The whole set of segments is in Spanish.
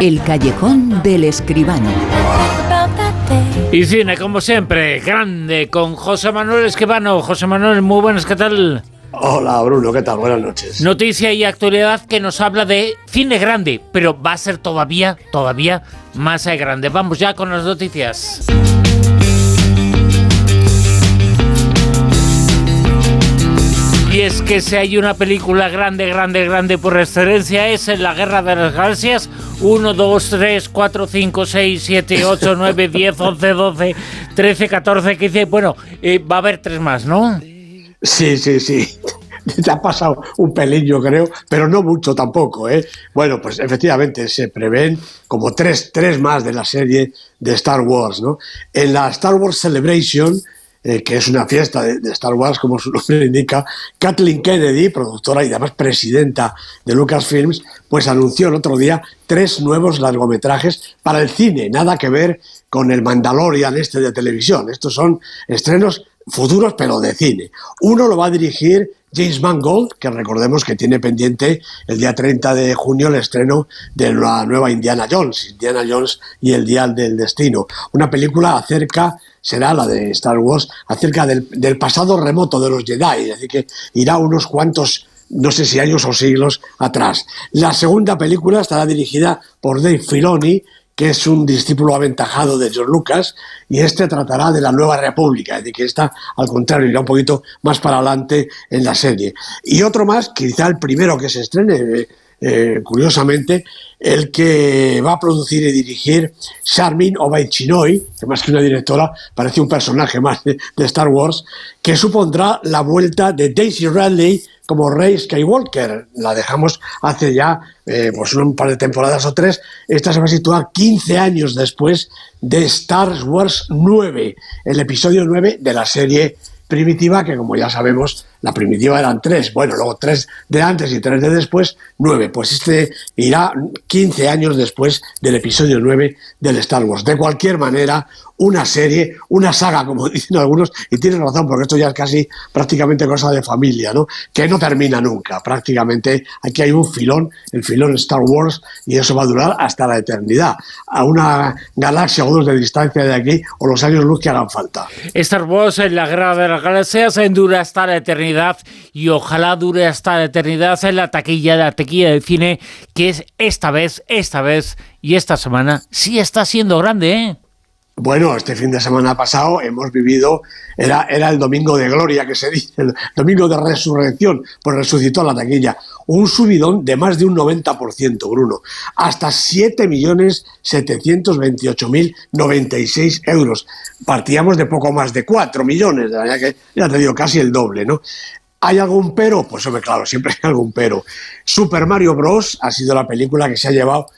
El callejón del escribano. Y cine, como siempre, grande, con José Manuel Escribano. José Manuel, muy buenas, ¿qué tal? Hola Bruno, ¿qué tal? Buenas noches. Noticia y actualidad que nos habla de cine grande, pero va a ser todavía, todavía más grande. Vamos ya con las noticias. Y es que si hay una película grande, grande, grande por excelencia es en La Guerra de las Galaxias 1, 2, 3, 4, 5, 6, 7, 8, 9, 10, 11, 12, 13, 14, 15. Bueno, eh, va a haber tres más, ¿no? Sí, sí, sí. Te ha pasado un pelín, yo creo, pero no mucho tampoco. ¿eh? Bueno, pues efectivamente se prevén como tres, tres más de la serie de Star Wars. ¿no? En la Star Wars Celebration eh, que es una fiesta de, Star Wars, como su nombre indica, Kathleen Kennedy, productora y además presidenta de Lucasfilms, pues anunció el otro día tres nuevos largometrajes para el cine, nada que ver con el Mandalorian este de televisión. Estos son estrenos futuros, pero de cine. Uno lo va a dirigir James Mangold, que recordemos que tiene pendiente el día 30 de junio el estreno de la nueva Indiana Jones, Indiana Jones y el Dial del Destino. Una película acerca será la de Star Wars, acerca del, pasado remoto de los Jedi, decir, que irá unos cuantos no sé si años o siglos atrás. La segunda película estará dirigida por Dave Filoni, que es un discípulo aventajado de George Lucas, y este tratará de la Nueva República, decir, que está al contrario, irá un poquito más para adelante en la serie. Y otro más, quizá el primero que se estrene, eh, curiosamente, el que va a producir y dirigir Charmin Obaid-Chinoy, que más que una directora parece un personaje más de, Star Wars, que supondrá la vuelta de Daisy Ridley como Rey Skywalker. La dejamos hace ya eh, pues un par de temporadas o tres. Esta se va a situar 15 años después de Star Wars 9, el episodio 9 de la serie primitiva, que como ya sabemos, la primitiva eran tres, bueno, luego tres de antes y tres de después, nueve. Pues este irá 15 años después del episodio 9 del Star Wars. De cualquier manera, una serie, una saga, como dicen algunos, y tienen razón, porque esto ya es casi prácticamente cosa de familia, ¿no? Que no termina nunca. Prácticamente aquí hay un filón, el filón Star Wars, y eso va a durar hasta la eternidad, a una galaxia o dos de distancia de aquí, o los años luz que hagan falta. Star Wars en la guerra de las galaxias dura hasta la eternidad, y ojalá dure hasta la eternidad en la taquilla, la taquilla del cine, que es esta vez, esta vez y esta semana, sí está siendo grande, ¿eh? Bueno, este fin de semana pasado hemos vivido, era, era el domingo de gloria que se dice, el domingo de resurrección, pues resucitó la taquilla. Un subidón de más de un 90%, Bruno, hasta 7.728.096 euros. Partíamos de poco más de 4 millones, ya que ya te digo, casi el doble, ¿no? ¿Hay algún pero? Pues hombre, claro, siempre hay algún pero. Super Mario Bros. ha sido la película que se ha llevado,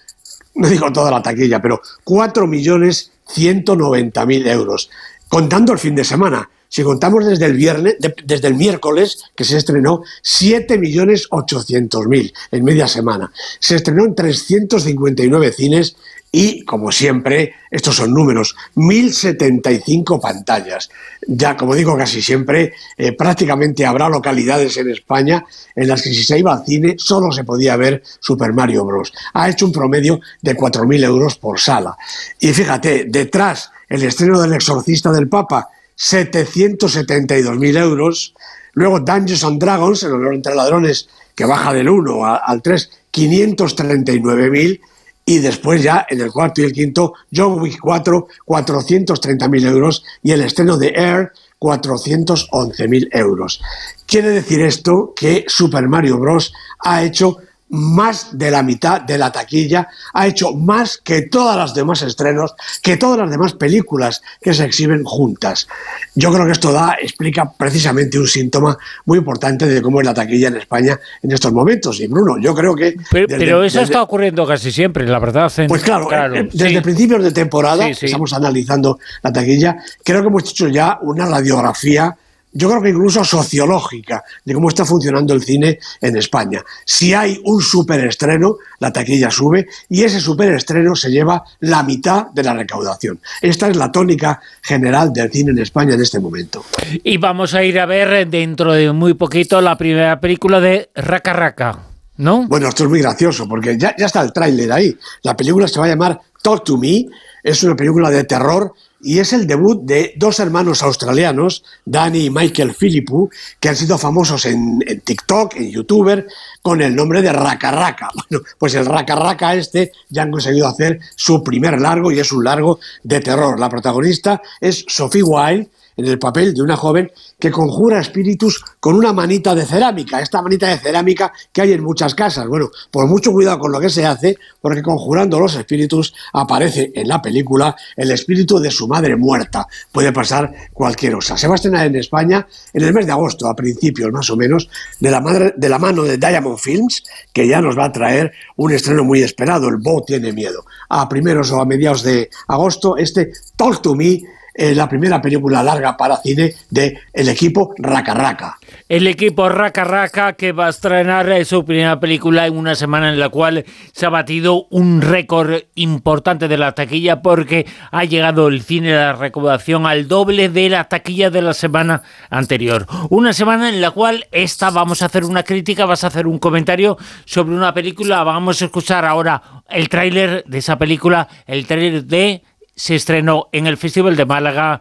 no digo toda la taquilla, pero 4 millones 190.000 euros, contando el fin de semana. Si contamos desde el viernes, desde el miércoles que se estrenó, 7.800.000 en media semana. Se estrenó en 359 cines y, como siempre, estos son números, 1.075 pantallas. Ya, como digo casi siempre, eh, prácticamente habrá localidades en España en las que si se iba al cine solo se podía ver Super Mario Bros. Ha hecho un promedio de 4.000 euros por sala. Y fíjate, detrás el estreno del Exorcista del Papa, 772.000 euros. Luego Dungeons and Dragons, el honor entre ladrones, que baja del 1 al 3, 539.000 y después ya en el cuarto y el quinto, John Wick 4, 430.000 euros y el estreno de Air, 411.000 euros. Quiere decir esto que Super Mario Bros. ha hecho más de la mitad de la taquilla, ha hecho más que todas las demás estrenos, que todas las demás películas que se exhiben juntas. Yo creo que esto da, explica precisamente un síntoma muy importante de cómo es la taquilla en España en estos momentos. Y Bruno, yo creo que... Pero, eso está ocurriendo casi siempre, la verdad. pues claro, eh, desde principios de temporada, estamos analizando la taquilla, creo que hemos hecho ya una radiografía yo creo que incluso sociológica, de cómo está funcionando el cine en España. Si hay un superestreno, la taquilla sube y ese superestreno se lleva la mitad de la recaudación. Esta es la tónica general del cine en España en este momento. Y vamos a ir a ver dentro de muy poquito la primera película de Raka Raka. ¿no? Bueno, esto es muy gracioso porque ya, ya está el tráiler ahí. La película se va a llamar Talk to Me, es una película de terror y es el debut de dos hermanos australianos, Danny y Michael Philippou, que han sido famosos en, en TikTok, en YouTuber, con el nombre de Raka Raka. Bueno, pues el Raka Raka este ya han conseguido hacer su primer largo y es un largo de terror. La protagonista es Sophie Wilde, en el papel de una joven que conjura espíritus con una manita de cerámica, esta manita de cerámica que hay en muchas casas. Bueno, por mucho cuidado con lo que se hace, porque conjurando los espíritus aparece en la película el espíritu de su madre muerta. Puede pasar cualquier cosa. Se va a estrenar en España en el mes de agosto, a principios más o menos, de la, madre, de la mano de Diamond Films, que ya nos va a traer un estreno muy esperado, El Bo tiene miedo. A primeros o a mediados de agosto, este Talk to Me la primera película larga para cine de el equipo Raka Raka. El equipo Raka Raka que va a estrenar eh, su primera película en una semana en la cual se ha batido un récord importante de la taquilla porque ha llegado el cine de la recaudación al doble de la taquilla de la semana anterior. Una semana en la cual esta vamos a hacer una crítica, vas a hacer un comentario sobre una película, vamos a escuchar ahora el tráiler de esa película, el tráiler de se estrenó en el Festival de Málaga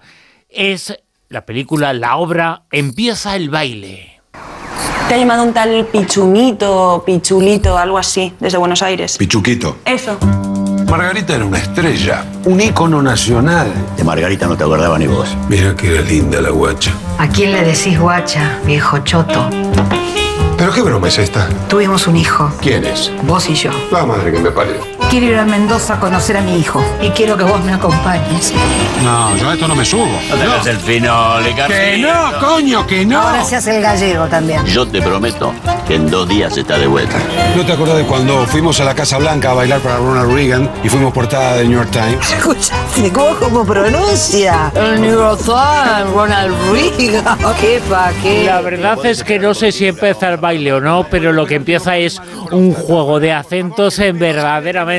es la película, la obra Empieza el baile. Te ha llamado un tal Pichunito, Pichulito, algo así, desde Buenos Aires. Pichuquito. Eso. Margarita era una estrella, un ícono nacional. De Margarita no te acordaba ni vos. Mira que era linda la guacha. ¿A quién le decís guacha, viejo choto? ¿Pero qué broma es esta? Tuvimos un hijo, ¿Quién es? vos y yo. La madre que me parió. Quiero ir a Mendoza a conocer a mi hijo y quiero que vos me acompañes. No, yo a esto no me subo. No el finole, Que no, coño, que no. Ahora se hace el gallego también. Yo te prometo que en dos días está de vuelta. ¿No te acordás de cuando fuimos a la Casa Blanca a bailar para Ronald Reagan y fuimos portada de New York Times? Escuchaste cómo, cómo pronuncia. El Neurothan, Ronald Reagan. ¿Qué pa' qué? La verdad es que no sé si empieza el baile o no, pero lo que empieza es un juego de acentos en verdaderamente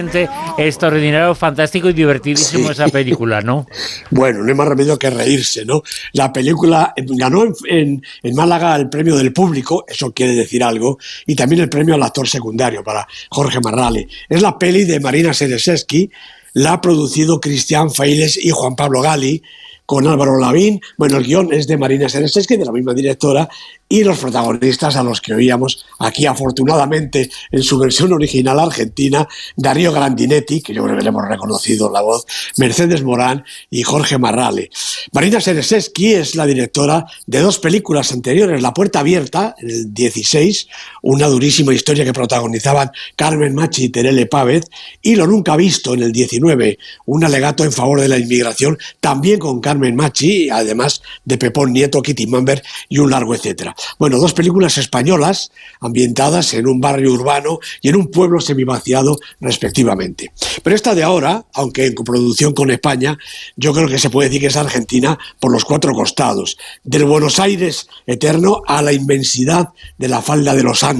extraordinario, fantástico y divertidísimo Sí. esa película, ¿no? Bueno, no hay más remedio que reírse, ¿no? La película eh, ganó en, en- en Málaga el premio del público, eso quiere decir algo, y también el premio al actor secundario para Jorge Marrale. Es la peli de Marina Sereseski, la ha producido Cristian Failes y Juan Pablo Gali, con Álvaro Lavín. Bueno, el guion es de Marina Sereseski, de la misma directora, y los protagonistas a los que oíamos aquí, afortunadamente, en su versión original argentina, Darío Grandinetti, que yo creo que le hemos reconocido la voz, Mercedes Morán y Jorge Marrale. Marina Sereseski es la directora de dos películas anteriores, La Puerta Abierta, el 16, una durísima historia que protagonizaban Carmen Machi y Terele Pávez, y Lo Nunca Visto, en el 19, un alegato en favor de la inmigración, también con Carmen Machi, además de Pepón Nieto, Kitty Mamber y un largo etcétera. Bueno, dos películas españolas ambientadas en un barrio urbano y en un pueblo semivaciado respectivamente. Pero esta de ahora, aunque en coproducción con España, yo creo que se puede decir que es argentina por los cuatro costados, del Buenos Aires eterno a la inmensidad de la falda de los Andes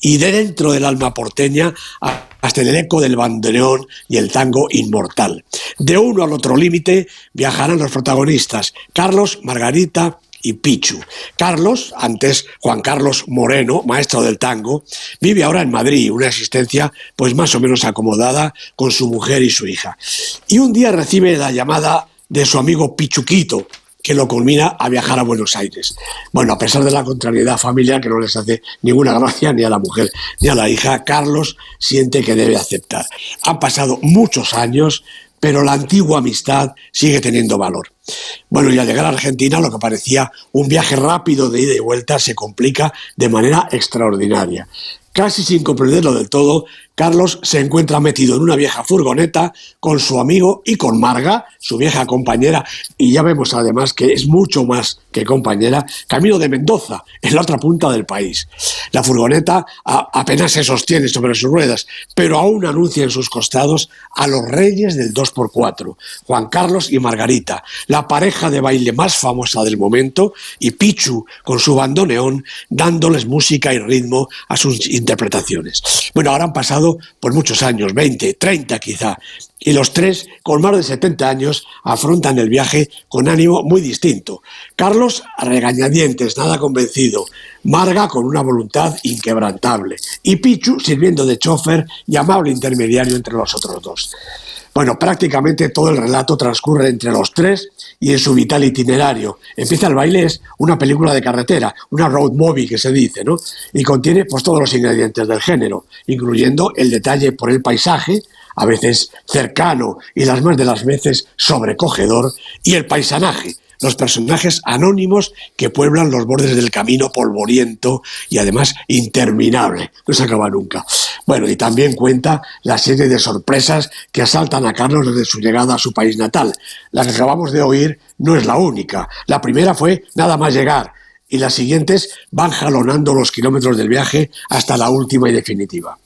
y de dentro del alma porteña hasta el eco del bandoneón y el tango inmortal. De uno al otro límite viajarán los protagonistas, Carlos, Margarita, y Pichu. Carlos, antes Juan Carlos Moreno, maestro del tango, vive ahora en Madrid, una existencia pues más o menos acomodada con su mujer y su hija. Y un día recibe la llamada de su amigo Pichuquito, que lo culmina a viajar a Buenos Aires. Bueno, a pesar de la contrariedad familiar que no les hace ninguna gracia ni a la mujer ni a la hija, Carlos siente que debe aceptar. Han pasado muchos años, pero la antigua amistad sigue teniendo valor. Bueno, y al llegar a Argentina, lo que parecía un viaje rápido de ida y vuelta se complica de manera extraordinaria. Casi sin comprenderlo del todo, Carlos se encuentra metido en una vieja furgoneta con su amigo y con Marga, su vieja compañera, y ya vemos además que es mucho más que compañera, camino de Mendoza, en la otra punta del país. La furgoneta apenas se sostiene sobre sus ruedas, pero aún anuncia en sus costados a los reyes del 2x4, Juan Carlos y Margarita, la pareja de baile más famosa del momento, y Pichu con su bandoneón dándoles música y ritmo a sus interpretaciones. Bueno, ahora han pasado por muchos años, 20, 30 quizá, y los tres, con más de 70 años, afrontan el viaje con ánimo muy distinto. Carlos, regañadientes, nada convencido. Marga con una voluntad inquebrantable y Pichu sirviendo de chofer y amable intermediario entre los otros dos. Bueno, prácticamente todo el relato transcurre entre los tres y en su vital itinerario. Empieza el baile, es una película de carretera, una road movie que se dice, ¿no? Y contiene pues todos los ingredientes del género, incluyendo el detalle por el paisaje, a veces cercano y las más de las veces sobrecogedor, y el paisanaje, los personajes anónimos que pueblan los bordes del camino polvoriento y además interminable, no se acaba nunca. Bueno, y también cuenta la serie de sorpresas que asaltan a Carlos desde su llegada a su país natal. La que acabamos de oír no es la única. La primera fue nada más llegar y las siguientes van jalonando los kilómetros del viaje hasta la última y definitiva.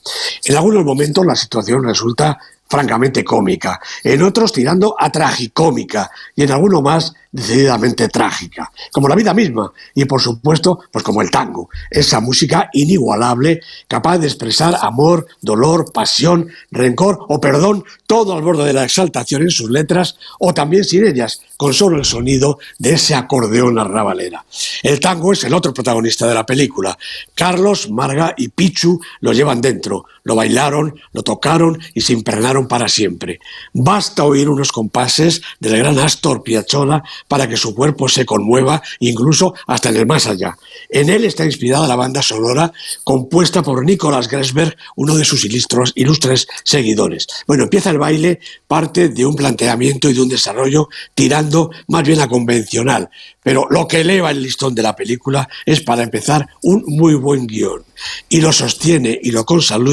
En algunos momentos la situación resulta francamente cómica, en otros tirando a tragicómica y en alguno más decididamente trágica, como la vida misma y por supuesto, pues como el tango, esa música inigualable capaz de expresar amor, dolor, pasión, rencor o perdón, todo al borde de la exaltación en sus letras o también sin ellas, con solo el sonido de ese acordeón arrabalera. El tango es el otro protagonista de la película. Carlos, Marga y Pichu lo llevan dentro, lo bailaron, lo tocaron y se impregnaron para siempre. Basta oír unos compases del gran Astor Piazzolla para que su cuerpo se conmueva, incluso hasta en el más allá. En él está inspirada la banda sonora compuesta por Nicolas Gresberg, uno de sus ilustres seguidores. Bueno, empieza el baile, parte de un planteamiento y de un desarrollo tirando más bien a convencional, pero lo que eleva el listón de la película es, para empezar, un muy buen guion. Y lo sostiene y lo,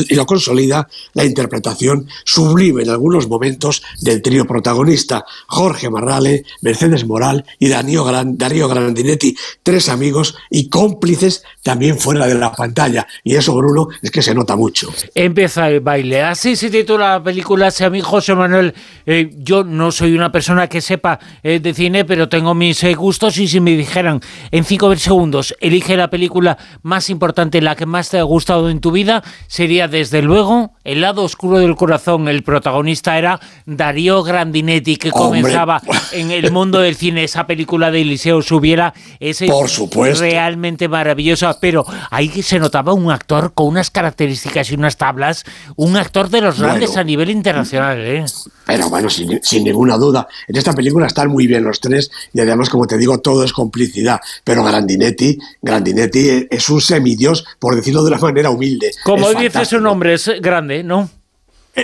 y lo consolida la interpretación sublime en algunos momentos del trío protagonista, Jorge Marrale, Mercedes Moral y Darío, Darío Grandinetti, tres amigos y cómplices también fuera de la pantalla. Y eso, Bruno, es que se nota mucho. Empieza el baile. Así se titula la película. Si a mí, José Manuel, eh, yo no soy una persona que sepa eh, de cine, pero tengo mis eh, gustos y si me dijeran en cinco segundos, elige la película más importante, la que más te ha gustado en tu vida, sería desde luego El lado oscuro del corazón. El protagonista era Darío Grandinetti, que comenzaba en el mundo del cine esa película de Eliseo Subiera. Es Por supuesto. realmente maravillosa, pero ahí se notaba un actor con unas características y unas tablas, un actor de los grandes a nivel internacional. ¿eh? Pero bueno, sin, sin, ninguna duda, en esta película están muy bien los tres y además, como te digo, todo es complicidad. Pero Grandinetti, Grandinetti es un semidios, por decirlo de una manera humilde. Como dice su nombre, es grande, ¿no?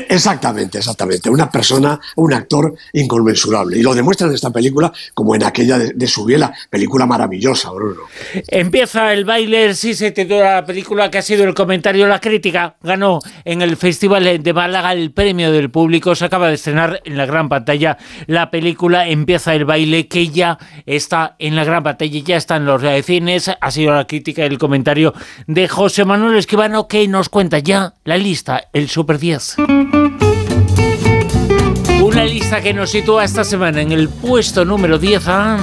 Exactamente, exactamente. Una persona, un actor inconmensurable. Y lo demuestra en esta película como en aquella de, su biela, película maravillosa, Bruno. Empieza el baile, sí se titula la película que ha sido el comentario, la crítica. Ganó en el Festival de Málaga el premio del público. Se acaba de estrenar en la gran pantalla la película Empieza el baile, que ya está en la gran pantalla, ya está en los cines. Ha sido la crítica y el comentario de José Manuel Esquivano, que nos cuenta ya la lista, el Super 10. Una lista que nos sitúa esta semana en el puesto número 10 a...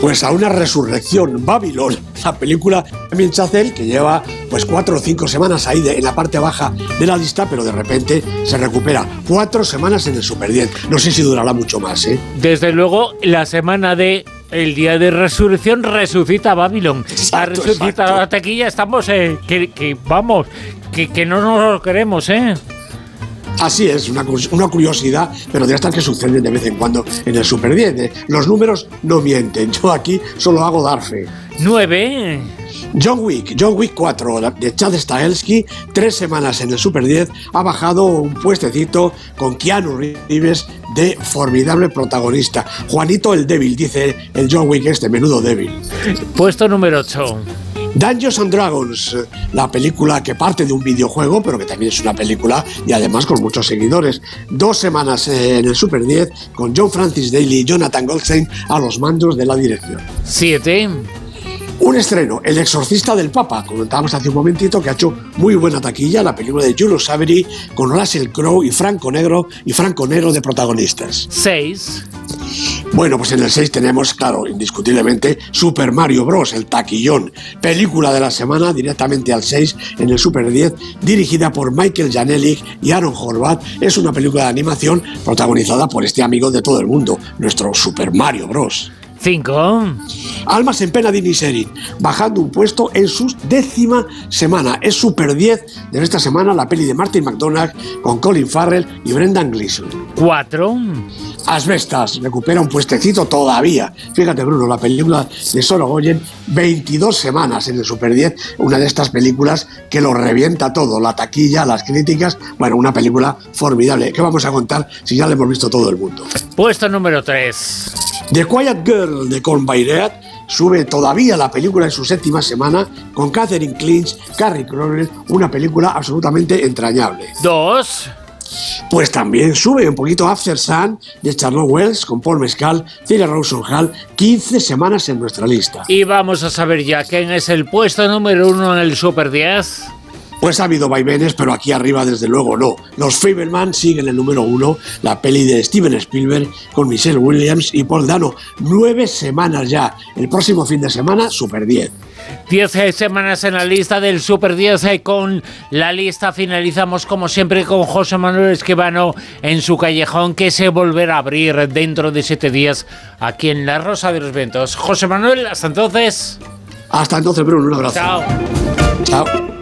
Pues a una resurrección, Babylon, la película de Chazelle que lleva pues cuatro o cinco semanas ahí en la parte baja de la lista, pero de repente se recupera. Cuatro semanas en el Super 10. No sé si durará mucho más, ¿eh? Desde luego, la semana de el día de resurrección resucita Babylon. a resucitar la taquilla estamos, eh, que, que, vamos, que, que no nos lo queremos, ¿eh? Así es, una, una curiosidad, pero de estas que suceden de vez en cuando en el Super 10. ¿eh? Los números no mienten, yo aquí solo hago dar fe. 9. John Wick, John Wick 4 de Chad Stahelski, tres semanas en el Super 10, ha bajado un puestecito con Keanu Reeves de formidable protagonista. Juanito el débil, dice el John Wick este, menudo débil. Puesto número 8. Dungeons and Dragons, la película que parte de un videojuego, pero que también es una película y además con muchos seguidores. Dos semanas en el Super 10 con John Francis Daly y Jonathan Goldstein a los mandos de la dirección. Siete. Un estreno, El exorcista del Papa, comentábamos hace un momentito que ha hecho muy buena taquilla la película de Jules Avery con Russell Crowe y Franco Negro y Franco Negro de protagonistas. 6. Bueno, pues en el 6 tenemos, claro, indiscutiblemente, Super Mario Bros., el taquillón, película de la semana directamente al 6 en el Super 10, dirigida por Michael Janelik y Aaron Horvath. Es una película de animación protagonizada por este amigo de todo el mundo, nuestro Super Mario Bros. 5. Almas en pena de Misery, bajando un puesto en su décima semana. Es Super 10 de esta semana la peli de Martin McDonagh con Colin Farrell y Brendan Gleeson. 4. Asbestas recupera un puestecito todavía. Fíjate, Bruno, la película de Sorogoyen, 22 semanas en el Super 10, una de estas películas que lo revienta todo, la taquilla, las críticas. Bueno, una película formidable. ¿Qué vamos a contar si ya la hemos visto todo el mundo? Puesto número 3. The Quiet Girl de Colm Bayret sube todavía la película en su séptima semana con Catherine Clinch, Carrie Crowell, una película absolutamente entrañable. 2. Pues también sube un poquito After Sun de Charlotte Wells con Paul Mescal, Cyril Rawson Hall, 15 semanas en nuestra lista. Y vamos a saber ya quién es el puesto número 1 en el Super 10. Pues ha habido vaivenes, pero aquí arriba desde luego no. Los Fableman siguen el número uno, la peli de Steven Spielberg con Michelle Williams y Paul Dano. Nueve semanas ya. El próximo fin de semana, Super 10. 10 semanas en la lista del Super 10 y con la lista finalizamos como siempre con José Manuel Esquivano en su callejón que se volverá a abrir dentro de siete días aquí en La Rosa de los Vientos. José Manuel, hasta entonces. Hasta entonces, Bruno, un abrazo. Chao. Chao.